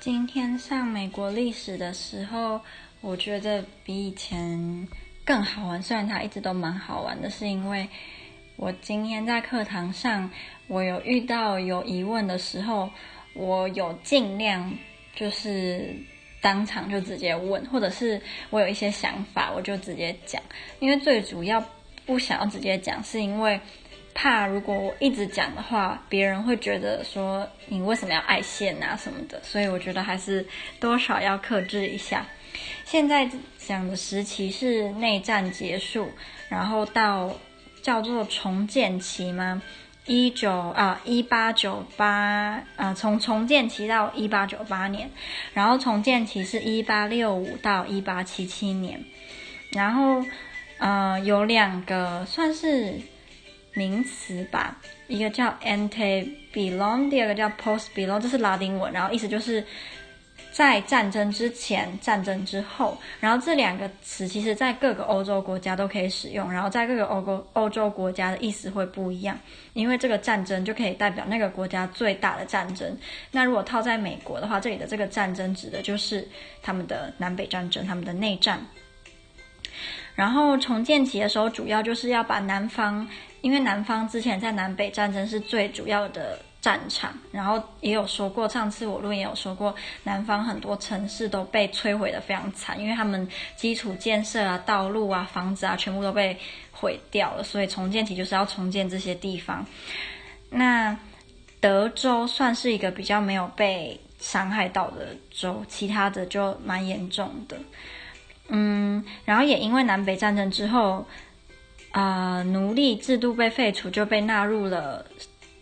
今天上美国历史的时候，我觉得比以前更好玩。虽然它一直都蛮好玩的，是因为我今天在课堂上，我有遇到有疑问的时候，我有尽量就是当场就直接问，或者是我有一些想法，我就直接讲。因为最主要不想要直接讲，是因为。怕如果我一直讲的话，别人会觉得说你为什么要爱现啊什么的，所以我觉得还是多少要克制一下。现在讲的时期是内战结束，然后到叫做重建期吗？一九啊一八九八啊，从重建期到一八九八年，然后重建期是一八六五到一八七七年，然后呃有两个算是。名词吧，一个叫 antebellum，第二个叫 postbellum，这是拉丁文，然后意思就是在战争之前、战争之后。然后这两个词其实在各个欧洲国家都可以使用，然后在各个欧洲欧洲国家的意思会不一样，因为这个战争就可以代表那个国家最大的战争。那如果套在美国的话，这里的这个战争指的就是他们的南北战争，他们的内战。然后重建期的时候，主要就是要把南方。因为南方之前在南北战争是最主要的战场，然后也有说过，上次我录也有说过，南方很多城市都被摧毁得非常惨，因为他们基础建设啊、道路啊、房子啊，全部都被毁掉了，所以重建体就是要重建这些地方。那德州算是一个比较没有被伤害到的州，其他的就蛮严重的。嗯，然后也因为南北战争之后。啊、奴隶制度被废除，就被纳入了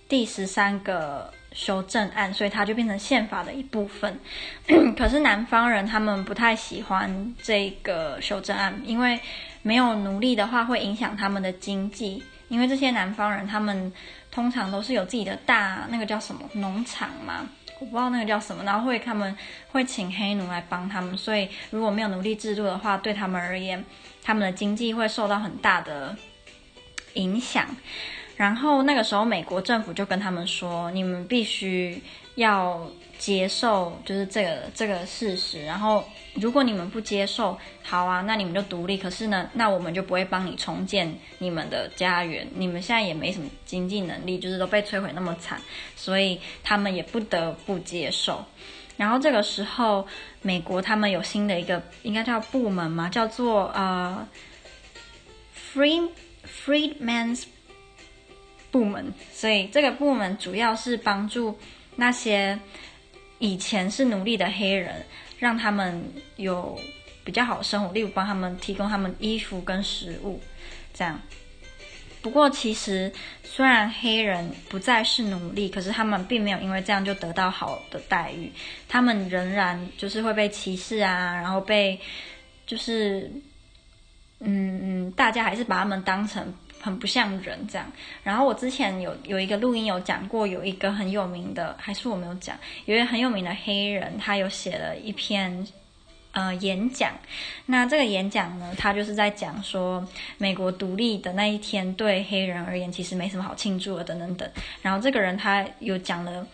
第十三个修正案，所以它就变成宪法的一部分。可是南方人他们不太喜欢这个修正案，因为没有奴隶的话会影响他们的经济。因为这些南方人他们通常都是有自己的大那个叫什么农场嘛，我不知道那个叫什么，然后会他们会请黑奴来帮他们，所以如果没有奴隶制度的话，对他们而言。他们的经济会受到很大的影响，然后那个时候美国政府就跟他们说：“你们必须要接受，就是这个这个事实。然后如果你们不接受，好啊，那你们就独立。可是呢，那我们就不会帮你重建你们的家园。你们现在也没什么经济能力，就是都被摧毁那么惨，所以他们也不得不接受。”然后这个时候，美国他们有新的一个应该叫部门嘛，叫做呃，Free Freedmen's 部门。所以这个部门主要是帮助那些以前是奴隶的黑人，让他们有比较好的生活，例如帮他们提供他们衣服跟食物，这样。不过，其实虽然黑人不再是奴隶，可是他们并没有因为这样就得到好的待遇，他们仍然就是会被歧视啊，然后被就是嗯嗯，大家还是把他们当成很不像人这样。然后我之前有有一个录音有讲过，有一个很有名的，还是我没有讲，有一个很有名的黑人，他有写了一篇。呃，演讲，那这个演讲呢，他就是在讲说，美国独立的那一天对黑人而言其实没什么好庆祝的，等等等。然后这个人他有讲了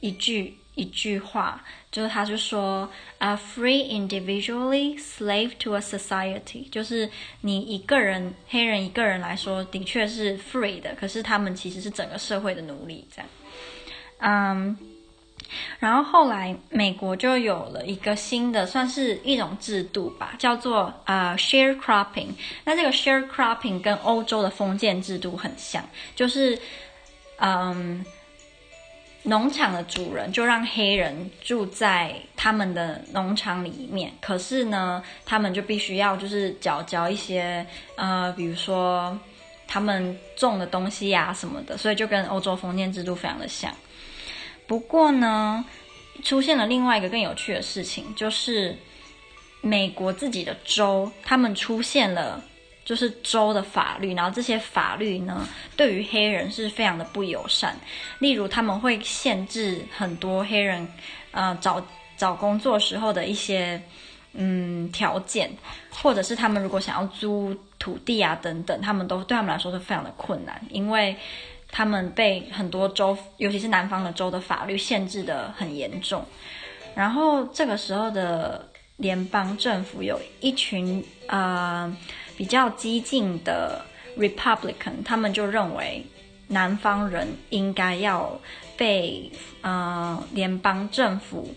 一句一句话，就是他就说啊，free individually, slave to a society，就是你一个人黑人一个人来说的确是 free 的，可是他们其实是整个社会的奴隶，这样，嗯。然后后来，美国就有了一个新的，算是一种制度吧，叫做啊、sharecropping。那这个 sharecropping 跟欧洲的封建制度很像，就是嗯，农场的主人就让黑人住在他们的农场里面，可是呢，他们就必须要就是缴交一些呃，比如说他们种的东西呀、什么的，所以就跟欧洲封建制度非常的像。不过呢，出现了另外一个更有趣的事情，就是美国自己的州，他们出现了就是州的法律，然后这些法律呢，对于黑人是非常的不友善。例如，他们会限制很多黑人，呃，找找工作时候的一些嗯条件，或者是他们如果想要租土地啊等等，他们都对他们来说是非常的困难，因为。他们被很多州，尤其是南方的州的法律限制的很严重。然后这个时候的联邦政府有一群呃比较激进的 Republican，他们就认为南方人应该要被呃联邦政府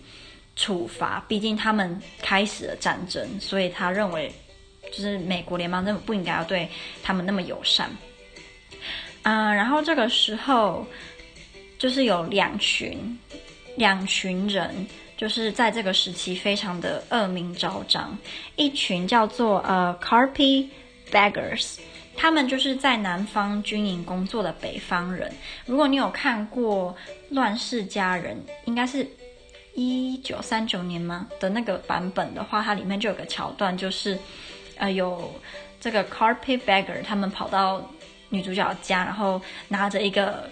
处罚，毕竟他们开始了战争，所以他认为就是美国联邦政府不应该要对他们那么友善。嗯、然后这个时候就是有两群两群人。就是在这个时期，非常的恶名昭彰。一群叫做呃 carpet beggars，他们就是在南方军营工作的北方人。如果你有看过《乱世佳人》，应该是一九三九年吗的那个版本的话，它里面就有个桥段，就是呃有这个 Carpetbagger，他们跑到女主角家，然后拿着一个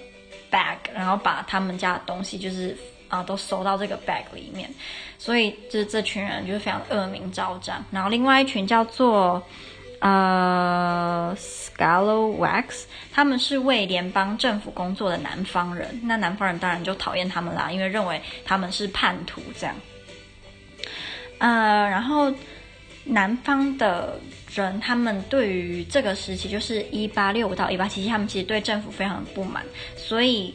bag，然后把他们家的东西就是。啊，都收到这个 bag 里面，所以就是这群人就是非常恶名昭彰。然后另外一群叫做呃 Scalawags，他们是为联邦政府工作的南方人。那南方人当然就讨厌他们啦，因为认为他们是叛徒这样。呃，然后南方的人他们对于这个时期，就是一八六五到一八七七，他们其实对政府非常的不满，所以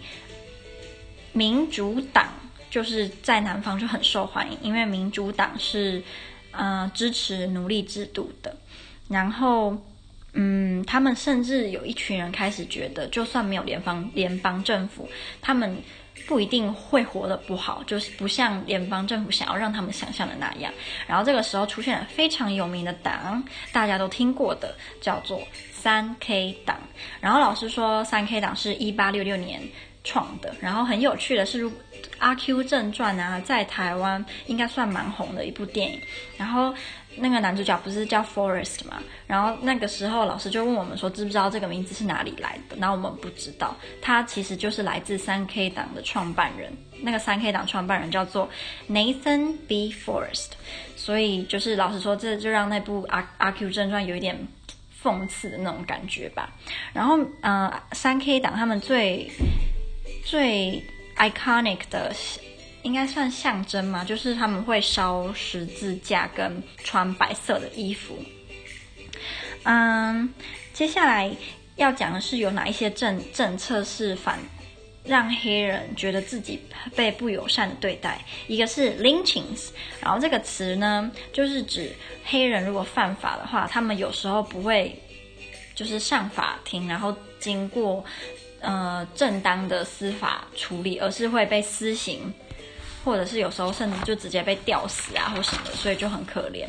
民主党。就是在南方就很受欢迎，因为民主党是，呃，支持奴隶制度的。然后，嗯，他们甚至有一群人开始觉得，就算没有联邦联邦政府，他们不一定会活得不好，就是不像联邦政府想要让他们想象的那样。然后这个时候出现了非常有名的党，大家都听过的，叫做三 K 党。然后老师说，三 K 党是一八六六年创的。然后很有趣的是，阿 Q 正传啊，在台湾应该算蛮红的一部电影。然后那个男主角不是叫 Forest 嘛？然后那个时候老师就问我们说，知不知道这个名字是哪里来的？然后我们不知道，他其实就是来自三 K 党的创办人。那个三 K 党创办人叫做 Nathan B. Forest，。所以就是老实说，这就让那部阿阿 Q 正传有一点讽刺的那种感觉吧。然后，呃，三 K 党他们最最。iconic 的，应该算象征嘛，就是他们会烧十字架跟穿白色的衣服。嗯，接下来要讲的是有哪一些政政策是反让黑人觉得自己被不友善的对待。一个是 lynchings，然后这个词呢，就是指黑人如果犯法的话，他们有时候不会就是上法庭，然后经过。呃，正当的司法处理，而是会被私刑，或者是有时候甚至就直接被吊死啊，或什么，所以就很可怜。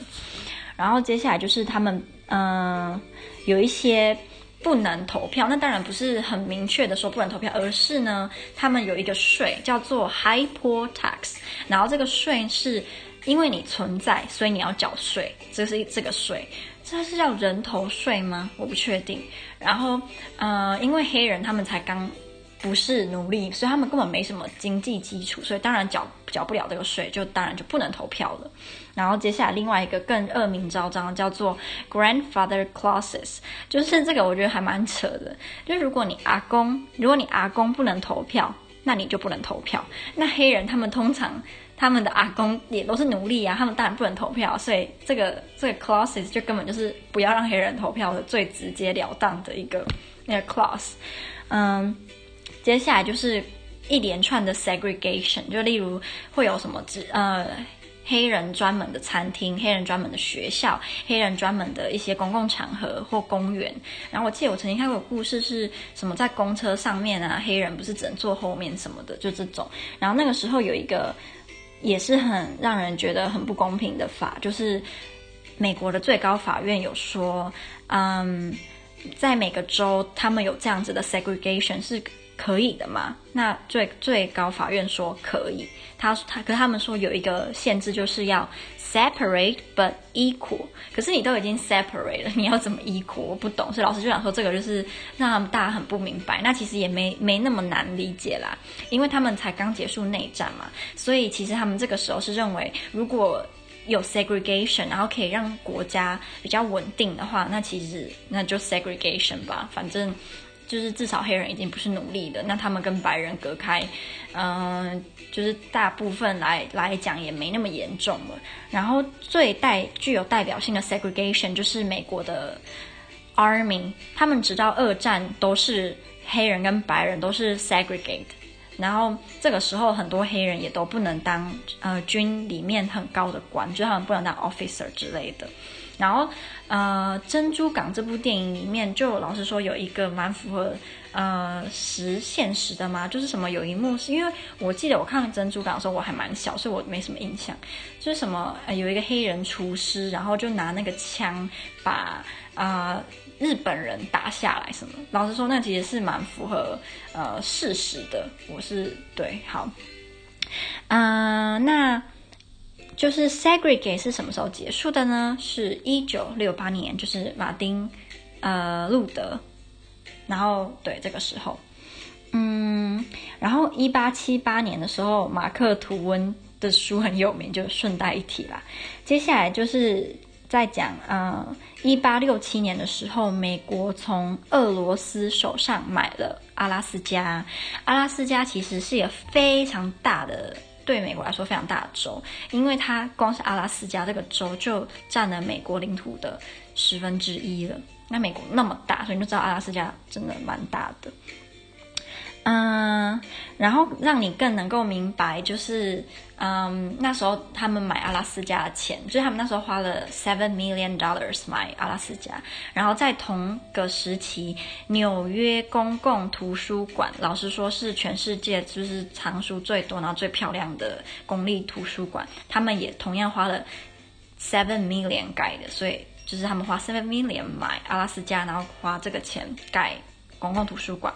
然后接下来就是他们，嗯、有一些不能投票，那当然不是很明确的说不能投票，而是呢，他们有一个税叫做 High Poor Tax，然后这个税是因为你存在，所以你要缴税，这是这个税。这是叫人头税吗？我不确定。然后，呃，因为黑人他们才刚不是奴隶，所以他们根本没什么经济基础，所以当然缴缴不了这个税，就当然就不能投票了。然后接下来另外一个更恶名昭彰叫做 grandfather clauses，就是这个我觉得还蛮扯的。就如果你阿公，如果你阿公不能投票，那你就不能投票。那黑人他们通常。他们的阿公也都是奴隶啊，他们当然不能投票，所以这个这个 clauses 就根本就是不要让黑人投票的最直截了当的一个那个 clause。嗯，接下来就是一连串的 segregation，就例如会有什么只呃黑人专门的餐厅、黑人专门的学校、黑人专门的一些公共场合或公园。然后我记得我曾经看过故事，是什么在公车上面啊，黑人不是只能坐后面什么的，就这种。然后那个时候有一个。也是很让人觉得很不公平的法，就是美国的最高法院有说，嗯，在每个州他们有这样子的 segregation 是可以的吗？那最最高法院说可以，他他可是他们说有一个限制，就是要。Separate but equal，可是你都已经 separate 了，你要怎么 equal？我不懂，所以老师就想说这个就是让他们大家很不明白。那其实也没没那么难理解啦，因为他们才刚结束内战嘛，所以其实他们这个时候是认为如果有 segregation，然后可以让国家比较稳定的话，那其实那就 segregation 吧，反正。就是至少黑人已经不是奴隶的，那他们跟白人隔开，嗯、就是大部分来来讲也没那么严重了。然后最代具有代表性的 segregation 就是美国的 Army，他们直到二战都是黑人跟白人都是 segregate。然后这个时候，很多黑人也都不能当呃军里面很高的官，就是他们不能当 officer 之类的。然后呃，《珍珠港》这部电影里面，就老实说有一个蛮符合呃实现实的嘛，就是什么有一幕是因为我记得我看《珍珠港》的时候我还蛮小，所以我没什么印象。就是什么、呃、有一个黑人厨师，然后就拿那个枪把啊。日本人打下来什么？老实说，那其实是蛮符合呃事实的。我是对，好，嗯、那就是 segregate 是什么时候结束的呢？是一九六八年，就是马丁呃路德，然后对这个时候，嗯，然后一八七八年的时候，马克吐温的书很有名，就顺带一提啦。接下来就是。在讲，呃，一八六七年的时候，美国从俄罗斯手上买了阿拉斯加。阿拉斯加其实是一个非常大的，对美国来说非常大的州，因为它光是阿拉斯加这个州就占了美国领土的十分之一了。那美国那么大，所以你就知道阿拉斯加真的蛮大的。嗯，然后让你更能够明白，就是嗯，那时候他们买阿拉斯加的钱，就是他们那时候花了 seven million dollars 买阿拉斯加。然后在同个时期，纽约公共图书馆，老实说是全世界就是藏书最多，然后最漂亮的公立图书馆，他们也同样花了 seven million 改的，所以就是他们花 seven million 买阿拉斯加，然后花这个钱盖。公共图书馆，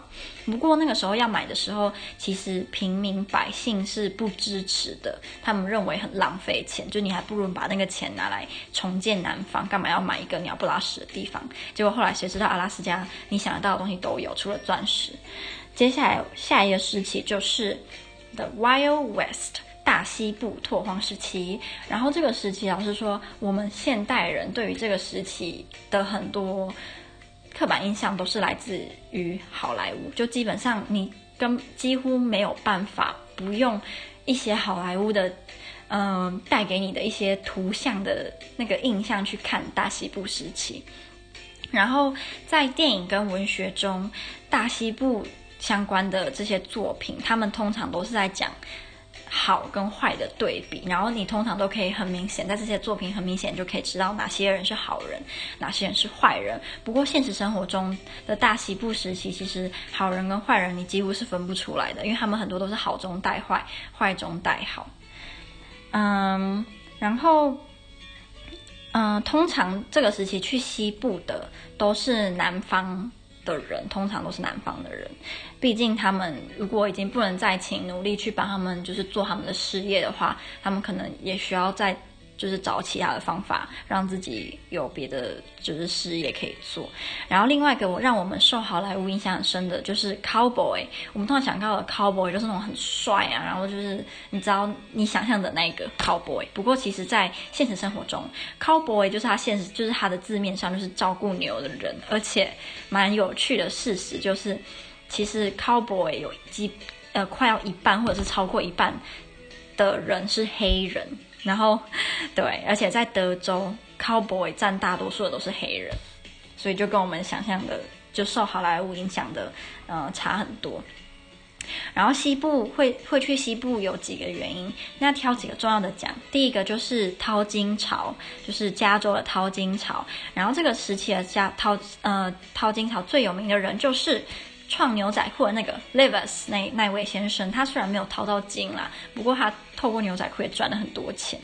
不过那个时候要买的时候，其实平民百姓是不支持的。他们认为很浪费钱，就你还不如把那个钱拿来重建南方，干嘛要买一个鸟不拉屎的地方？结果后来谁知道阿拉斯加，你想得到的东西都有，除了钻石。接下来下一个时期就是 The Wild West 大西部拓荒时期。然后这个时期，老师说，我们现代人对于这个时期的很多。刻板印象都是来自于好莱坞，就基本上你跟几乎没有办法不用一些好莱坞的，嗯、带给你的一些图像的那个印象去看大西部时期。然后在电影跟文学中，大西部相关的这些作品，他们通常都是在讲。好跟坏的对比，然后你通常都可以很明显，在这些作品很明显就可以知道哪些人是好人，哪些人是坏人。不过现实生活中的大西部时期，其实好人跟坏人你几乎是分不出来的，因为他们很多都是好中带坏，坏中带好。嗯，然后，嗯，通常这个时期去西部的都是南方。的人通常都是南方的人，毕竟他们如果已经不能再请努力去帮他们，就是做他们的事业的话，他们可能也需要在就是找其他的方法，让自己有别的就是事业可以做。然后另外一个我让我们受好莱坞影响很深的就是 cowboy。我们通常想到的 cowboy 就是那种很帅啊，然后就是你知道你想象的那个 cowboy。不过其实在现实生活中，cowboy 就是他现实就是他的字面上就是照顾牛的人。而且蛮有趣的事实就是，其实 cowboy 有几呃快要一半或者是超过一半的人是黑人。然后，对，而且在德州，cowboy 占大多数的都是黑人，所以就跟我们想象的，就受好莱坞影响的，呃，差很多。然后西部会会去西部有几个原因，那挑几个重要的讲。第一个就是淘金潮，就是加州的淘金潮。然后这个时期的加淘呃淘金潮最有名的人就是。创牛仔裤的那个 Levi's 那那位先生，他虽然没有淘到金啦，不过他透过牛仔裤也赚了很多钱。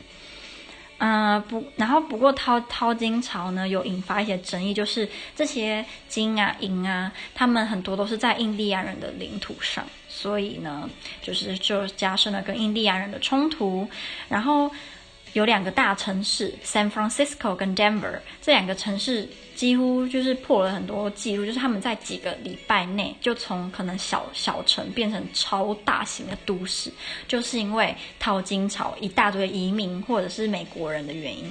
嗯、不，然后不过淘淘金潮呢，有引发一些争议，就是这些金啊银啊，他们很多都是在印第安人的领土上，所以呢，就是就加深了跟印第安人的冲突，然后。有两个大城市，San Francisco 跟 Denver，这两个城市几乎就是破了很多记录，就是他们在几个礼拜内就从可能小小城变成超大型的都市，就是因为淘金潮，一大堆移民或者是美国人的原因。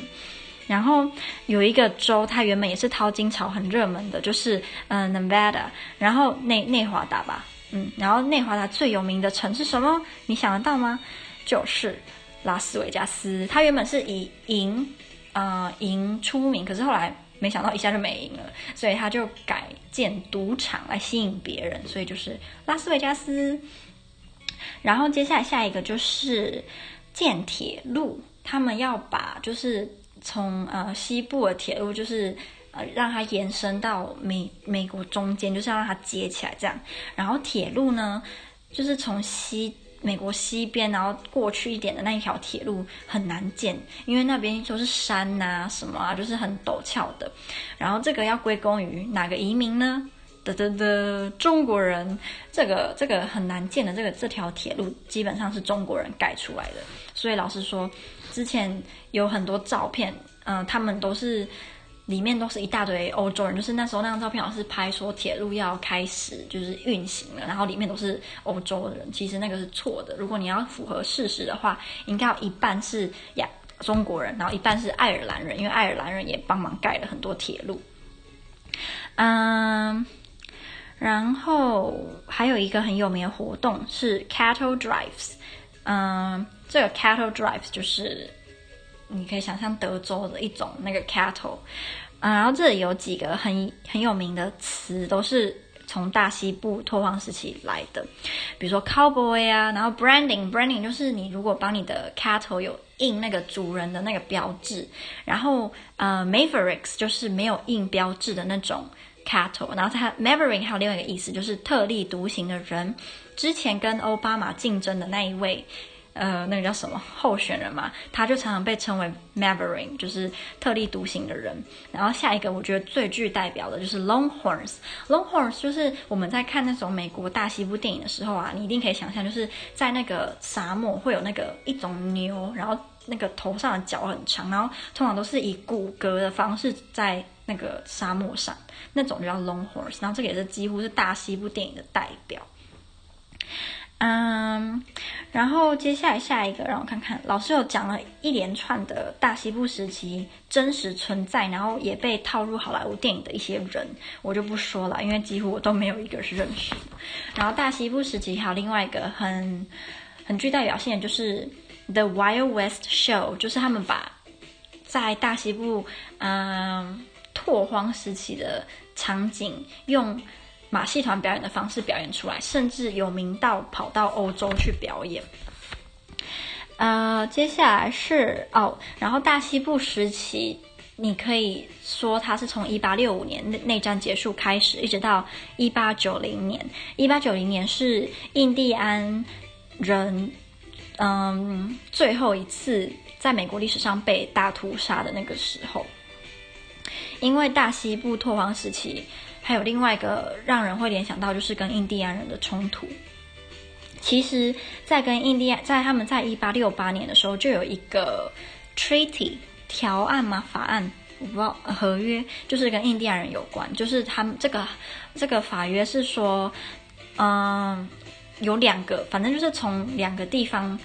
然后有一个州，它原本也是淘金潮很热门的，就是嗯、Nevada，然后内内华达吧，嗯，然后内华达最有名的城是什么？你想得到吗？就是拉斯维加斯。它原本是以银，呃银出名，可是后来没想到一下就没赢了，所以他就改建赌场来吸引别人，所以就是拉斯维加斯。然后接下来下一个就是建铁路，他们要把就是。从呃西部的铁路，就是呃让它延伸到美美国中间，就是要让它接起来这样。然后铁路呢，就是从西美国西边，然后过去一点的那一条铁路很难建，因为那边都是山呐、啊、什么啊，就是很陡峭的。然后这个要归功于哪个移民呢？的的的中国人。这个这个很难建的这个这条铁路，基本上是中国人盖出来的。所以老师说。之前有很多照片，嗯、他们都是里面都是一大堆欧洲人，就是那时候那张照片好像是拍说铁路要开始就是运行了，然后里面都是欧洲人。其实那个是错的，如果你要符合事实的话，应该要一半是亚中国人，然后一半是爱尔兰人，因为爱尔兰人也帮忙盖了很多铁路。嗯，然后还有一个很有名的活动是 Cattle Drives，嗯。这个 cattle drives 就是你可以想象德州的一种那个 cattle，啊，然后这里有几个很很有名的词，都是从大西部拓荒时期来的，比如说 cowboy 啊，然后 branding，branding 就是你如果帮你的 cattle 有印那个主人的那个标志，然后呃 mavericks 就是没有印标志的那种 cattle，然后它 maverick 还有另外一个意思就是特立独行的人，之前跟奥巴马竞争的那一位。呃，那个叫什么候选人嘛，他就常常被称为 Maverick，就是特立独行的人。然后下一个我觉得最具代表的就是 Longhorns。Longhorns 就是我们在看那种美国大西部电影的时候啊，你一定可以想象，就是在那个沙漠会有那个一种牛，然后那个头上的角很长，然后通常都是以骨骼的方式在那个沙漠上，那种就叫 Longhorns。然后这个也是几乎是大西部电影的代表。然后接下来下一个，让我看看，老师有讲了一连串的大西部时期真实存在，然后也被套入好莱坞电影的一些人，我就不说了，因为几乎我都没有一个是认识。然后大西部时期还有另外一个很很具代表性的，就是 The Wild West Show，就是他们把在大西部嗯拓荒时期的场景用。马戏团表演的方式表演出来，甚至有名到跑到欧洲去表演。呃，接下来是哦，然后大西部时期，你可以说它是从一八六五年内内战结束开始，一直到一八九零年。一八九零年是印第安人嗯最后一次在美国历史上被大屠杀的那个时候，因为大西部拓荒时期。还有另外一个让人会联想到，就是跟印第安人的冲突。其实，在跟印第安，在他们在一八六八年的时候，就有一个 treaty 条案嘛，法案，我不知道合约，就是跟印第安人有关。就是他们这个这个法约是说，嗯，有两个，反正就是从两个地方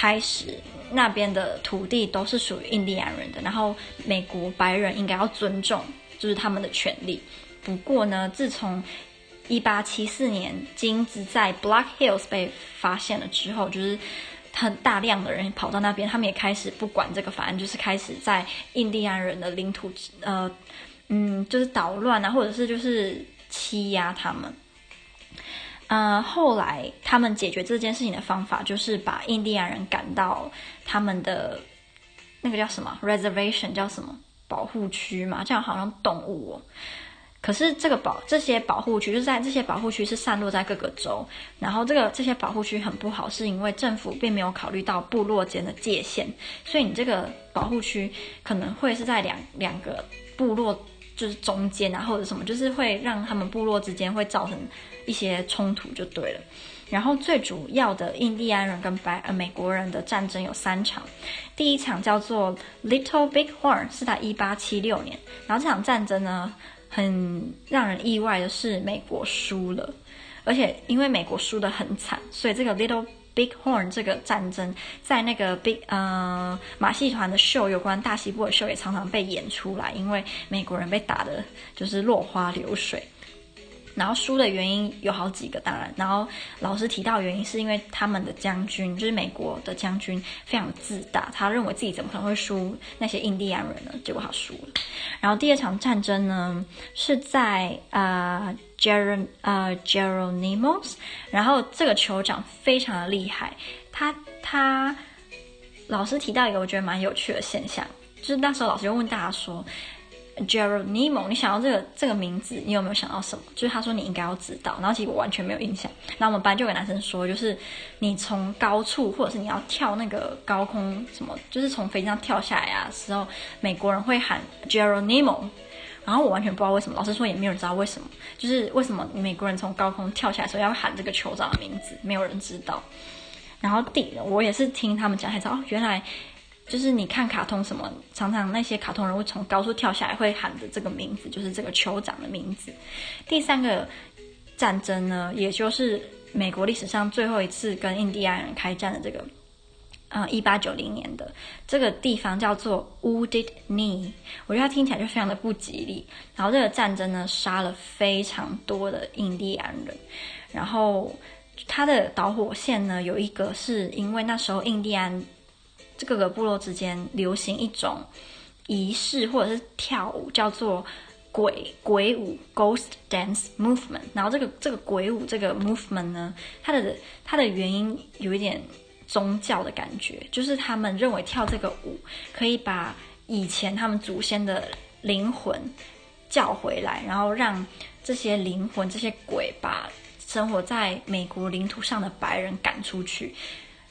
开始，那边的土地都是属于印第安人的，然后美国白人应该要尊重，就是他们的权利。不过呢，自从一八七四年金子在 Black Hills 被发现了之后，就是很大量的人跑到那边，他们也开始不管这个法案，就是开始在印第安人的领土，呃，嗯，就是捣乱啊，或者是就是欺压他们。呃，后来他们解决这件事情的方法，就是把印第安人赶到他们的那个叫什么 reservation，叫什么保护区嘛，这样好像动物哦。可是这个保这些保护区就是在这些保护区是散落在各个州，然后这个这些保护区很不好，是因为政府并没有考虑到部落间的界限，所以你这个保护区可能会是在两两个部落就是中间啊，或者什么，就是会让他们部落之间会造成一些冲突就对了。然后最主要的印第安人跟白呃美国人的战争有三场，第一场叫做 Little Big Horn，是在一八七六年，然后这场战争呢。很让人意外的是，美国输了，而且因为美国输得很惨，所以这个 Little Big Horn 这个战争，在那个 Big 呃马戏团的秀有关大西部的秀也常常被演出来，因为美国人被打的就是落花流水。然后输的原因有好几个，当然，然后老师提到原因是因为他们的将军，就是美国的将军，非常自大，他认为自己怎么可能会输那些印第安人呢？结果他输了。然后第二场战争呢，是在呃 Geron 呃 Geronimos，然后这个酋长非常的厉害，他他老师提到一个我觉得蛮有趣的现象，就是那时候老师就问大家说。Geronimo，你想到这个这个名字，你有没有想到什么？就是他说你应该要知道，然后其实我完全没有印象。那我们班就有男生说，就是你从高处，或者是你要跳那个高空什么，就是从飞机上跳下来啊时候，美国人会喊 Geronimo，然后我完全不知道为什么，老师说也没有人知道为什么，就是为什么美国人从高空跳下来的时候要喊这个酋长的名字，没有人知道。然后第，我也是听他们讲才知道，哦，原来。就是你看卡通什么，常常那些卡通人物从高处跳下来会喊的这个名字，就是这个酋长的名字。第三个战争呢，也就是美国历史上最后一次跟印第安人开战的这个，呃，一八九零年的这个地方叫做 Wooded Knee，我觉得它听起来就非常的不吉利。然后这个战争呢，杀了非常多的印第安人。然后它的导火线呢，有一个是因为那时候印第安。这各个部落之间流行一种仪式或者是跳舞，叫做鬼鬼舞 （Ghost Dance Movement）。然后这个这个鬼舞这个 movement 呢，它的它的原因有一点宗教的感觉，就是他们认为跳这个舞可以把以前他们祖先的灵魂叫回来，然后让这些灵魂这些鬼把生活在美国领土上的白人赶出去。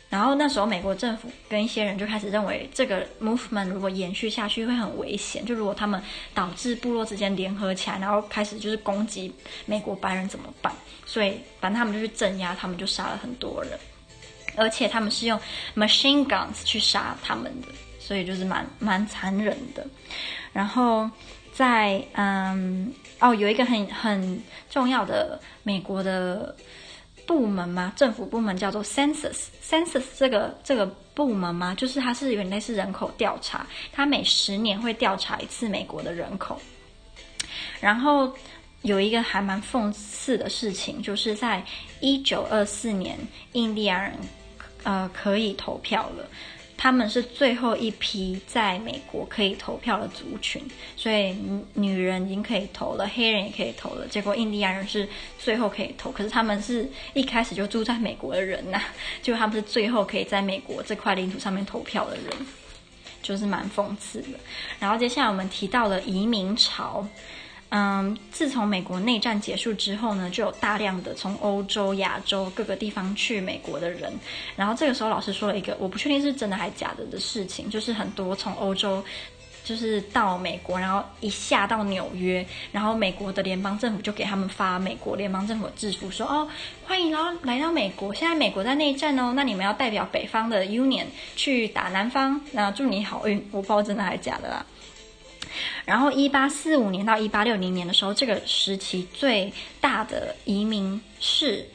然后那时候，美国政府跟一些人就开始认为，这个 movement 如果延续下去会很危险。就如果他们导致部落之间联合起来，然后开始就是攻击美国白人怎么办？所以反正他们就去镇压，他们就杀了很多人，而且他们是用 machine guns 去杀他们的，所以就是蛮蛮残忍的。然后在嗯哦，有一个很很重要的美国的。部门吗？政府部门叫做 census，census 这个这个部门吗？就是它是有类似人口调查，它每十年会调查一次美国的人口。然后有一个还蛮讽刺的事情，就是在一九二四年，印第安人呃可以投票了。他们是最后一批在美国可以投票的族群，所以女人已经可以投了，黑人也可以投了。结果印第安人是最后可以投，可是他们是一开始就住在美国的人呐、啊，就他们是最后可以在美国这块领土上面投票的人，就是蛮讽刺的。然后接下来我们提到了移民潮。嗯，自从美国内战结束之后呢，就有大量的从欧洲、亚洲各个地方去美国的人。然后这个时候，老师说了一个我不确定是真的还是假的的事情，就是很多从欧洲就是到美国，然后一下到纽约，然后美国的联邦政府就给他们发美国联邦政府的制服，说哦，欢迎来来到美国，现在美国在内战哦，那你们要代表北方的 Union 去打南方，然后祝你好运。我不知道真的还是假的啦。然后，一八四五年到一八六零年的时候，这个时期最大的移民是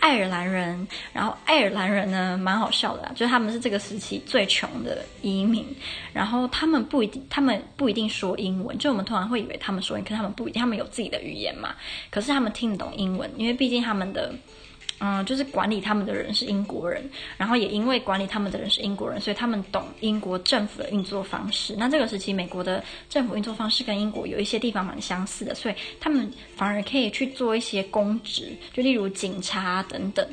爱尔兰人。然后，爱尔兰人呢，蛮好笑的，就是他们是这个时期最穷的移民。然后，他们不一定，他们不一定说英文。就我们通常会以为他们说英文，可是他们不一定，他们有自己的语言嘛。可是他们听得懂英文，因为毕竟他们的。嗯，就是管理他们的人是英国人，然后也因为管理他们的人是英国人，所以他们懂英国政府的运作方式。那这个时期，美国的政府运作方式跟英国有一些地方蛮相似的，所以他们反而可以去做一些公职，就例如警察等等。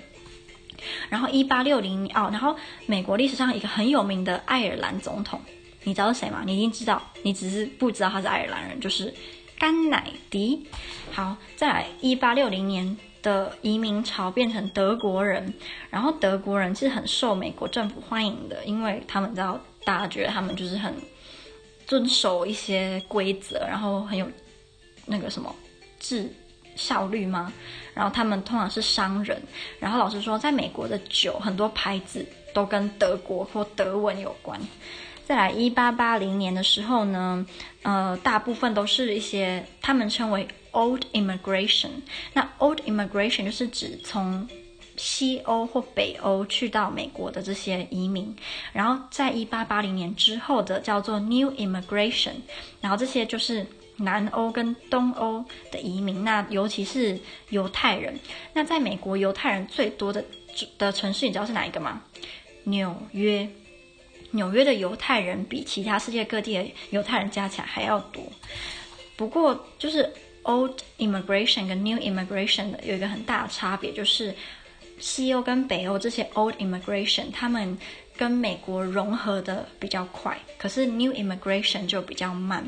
然后一八六零年哦，然后美国历史上一个很有名的爱尔兰总统，你知道是谁吗？你一定知道，你只是不知道他是爱尔兰人，就是甘乃迪。好，再来一八六零年。的移民潮变成德国人，然后德国人是很受美国政府欢迎的，因为他们知道大家觉得他们就是很遵守一些规则，然后很有那个什么治效率吗？然后他们通常是商人，然后老实说，在美国的酒很多牌子都跟德国或德文有关。再来，一八八零年的时候呢，呃，大部分都是一些他们称为 old immigration。那 old immigration 就是指从西欧或北欧去到美国的这些移民，然后在一八八零年之后的叫做 New Immigration，然后这些就是南欧跟东欧的移民，那尤其是犹太人。那在美国犹太人最多的的城市，你知道是哪一个吗？纽约。纽约的犹太人比其他世界各地的犹太人加起来还要多。不过，就是 old immigration 跟 new immigration 的有一个很大的差别，就是西欧跟北欧这些 old immigration，他们跟美国融合的比较快，可是 new immigration 就比较慢。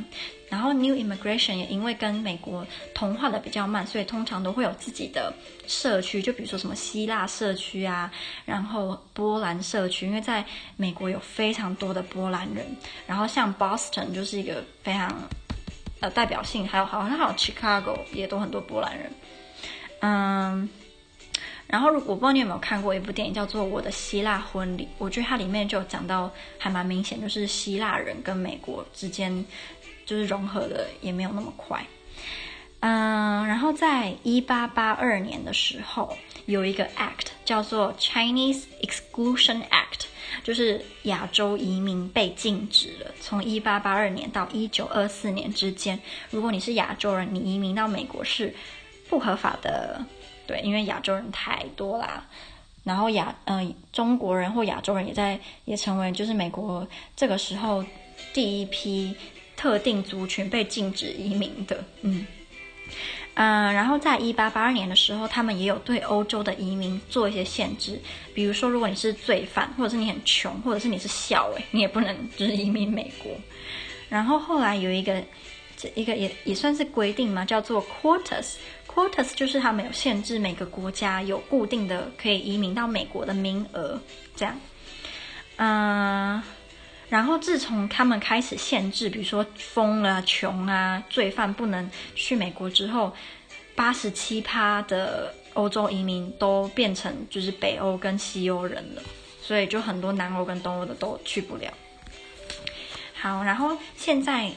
然后 new immigration 也因为跟美国同化的比较慢，所以通常都会有自己的社区，就比如说什么希腊社区啊，然后波兰社区，因为在美国有非常多的波兰人。然后像 Boston 就是一个非常呃代表性，还有好像还有 Chicago 也都很多波兰人。嗯，然后我不知道你有没有看过一部电影叫做《我的希腊婚礼》，我觉得它里面就讲到还蛮明显，就是希腊人跟美国之间。就是融合的也没有那么快，嗯，然后在一八八二年的时候，有一个 act 叫做 Chinese Exclusion Act，就是亚洲移民被禁止了。从一八八二年到一九二四年之间，如果你是亚洲人，你移民到美国是不合法的。对，因为亚洲人太多啦，然后亚嗯、中国人或亚洲人也在也成为就是美国这个时候第一批。特定族群被禁止移民的，嗯，嗯、然后在一八八二年的时候，他们也有对欧洲的移民做一些限制，比如说，如果你是罪犯，或者是你很穷，或者是你是校尉，你也不能就是移民美国。然后后来有一个，这一个也也算是规定嘛，叫做 quotas，quotas 就是他们有限制每个国家有固定的可以移民到美国的名额，这样，嗯、然后，自从他们开始限制，比如说疯啊、穷啊、罪犯不能去美国之后，八十七趴的欧洲移民都变成就是北欧跟西欧人了，所以就很多南欧跟东欧的都去不了。好，然后现在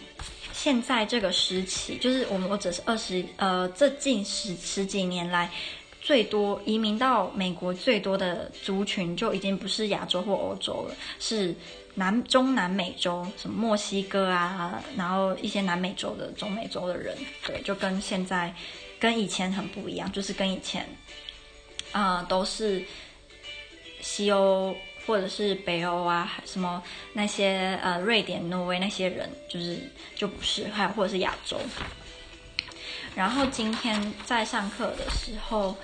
现在这个时期，就是我们我只是二十呃，这近十十几年来最多移民到美国最多的族群，就已经不是亚洲或欧洲了，是。南中南美洲，什么墨西哥啊，然后一些南美洲的、中美洲的人，对，就跟现在跟以前很不一样，就是跟以前，啊、呃，都是西欧或者是北欧啊，什么那些呃瑞典、挪威那些人，就是就不是，还有或者是亚洲。然后今天在上课的时候。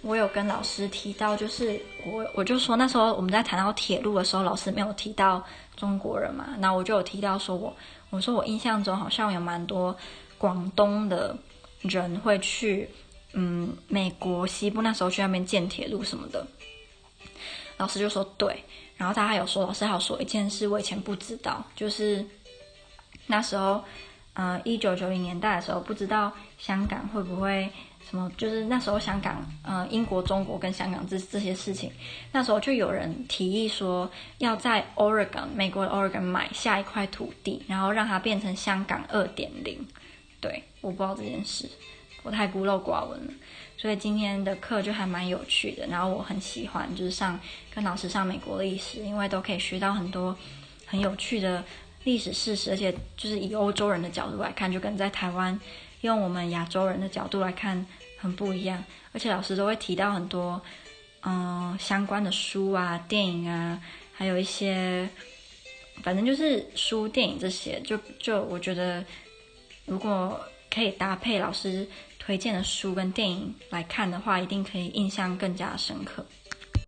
我有跟老师提到，就是我我就说那时候我们在谈到铁路的时候，老师没有提到中国人嘛，那我就有提到说我我说我印象中好像有蛮多广东的人会去嗯美国西部那时候去那边建铁路什么的，老师就说对，然后他还有说老师还有说一件事我以前不知道，就是那时候呃一九九零年代的时候不知道香港会不会。什么？就是那时候香港，呃，英国、中国跟香港这这些事情，那时候就有人提议说，要在 Oregon 美国的 Oregon 买下一块土地，然后让它变成香港二点零。对，我不知道这件事，我太孤陋寡闻了。所以今天的课就还蛮有趣的，然后我很喜欢，就是上跟老师上美国历史，因为都可以学到很多很有趣的历史事实，而且就是以欧洲人的角度来看，就跟在台湾用我们亚洲人的角度来看。很不一样，而且老师都会提到很多，嗯，相关的书啊、电影啊，还有一些，反正就是书、电影这些，就就我觉得，如果可以搭配老师推荐的书跟电影来看的话，一定可以印象更加深刻。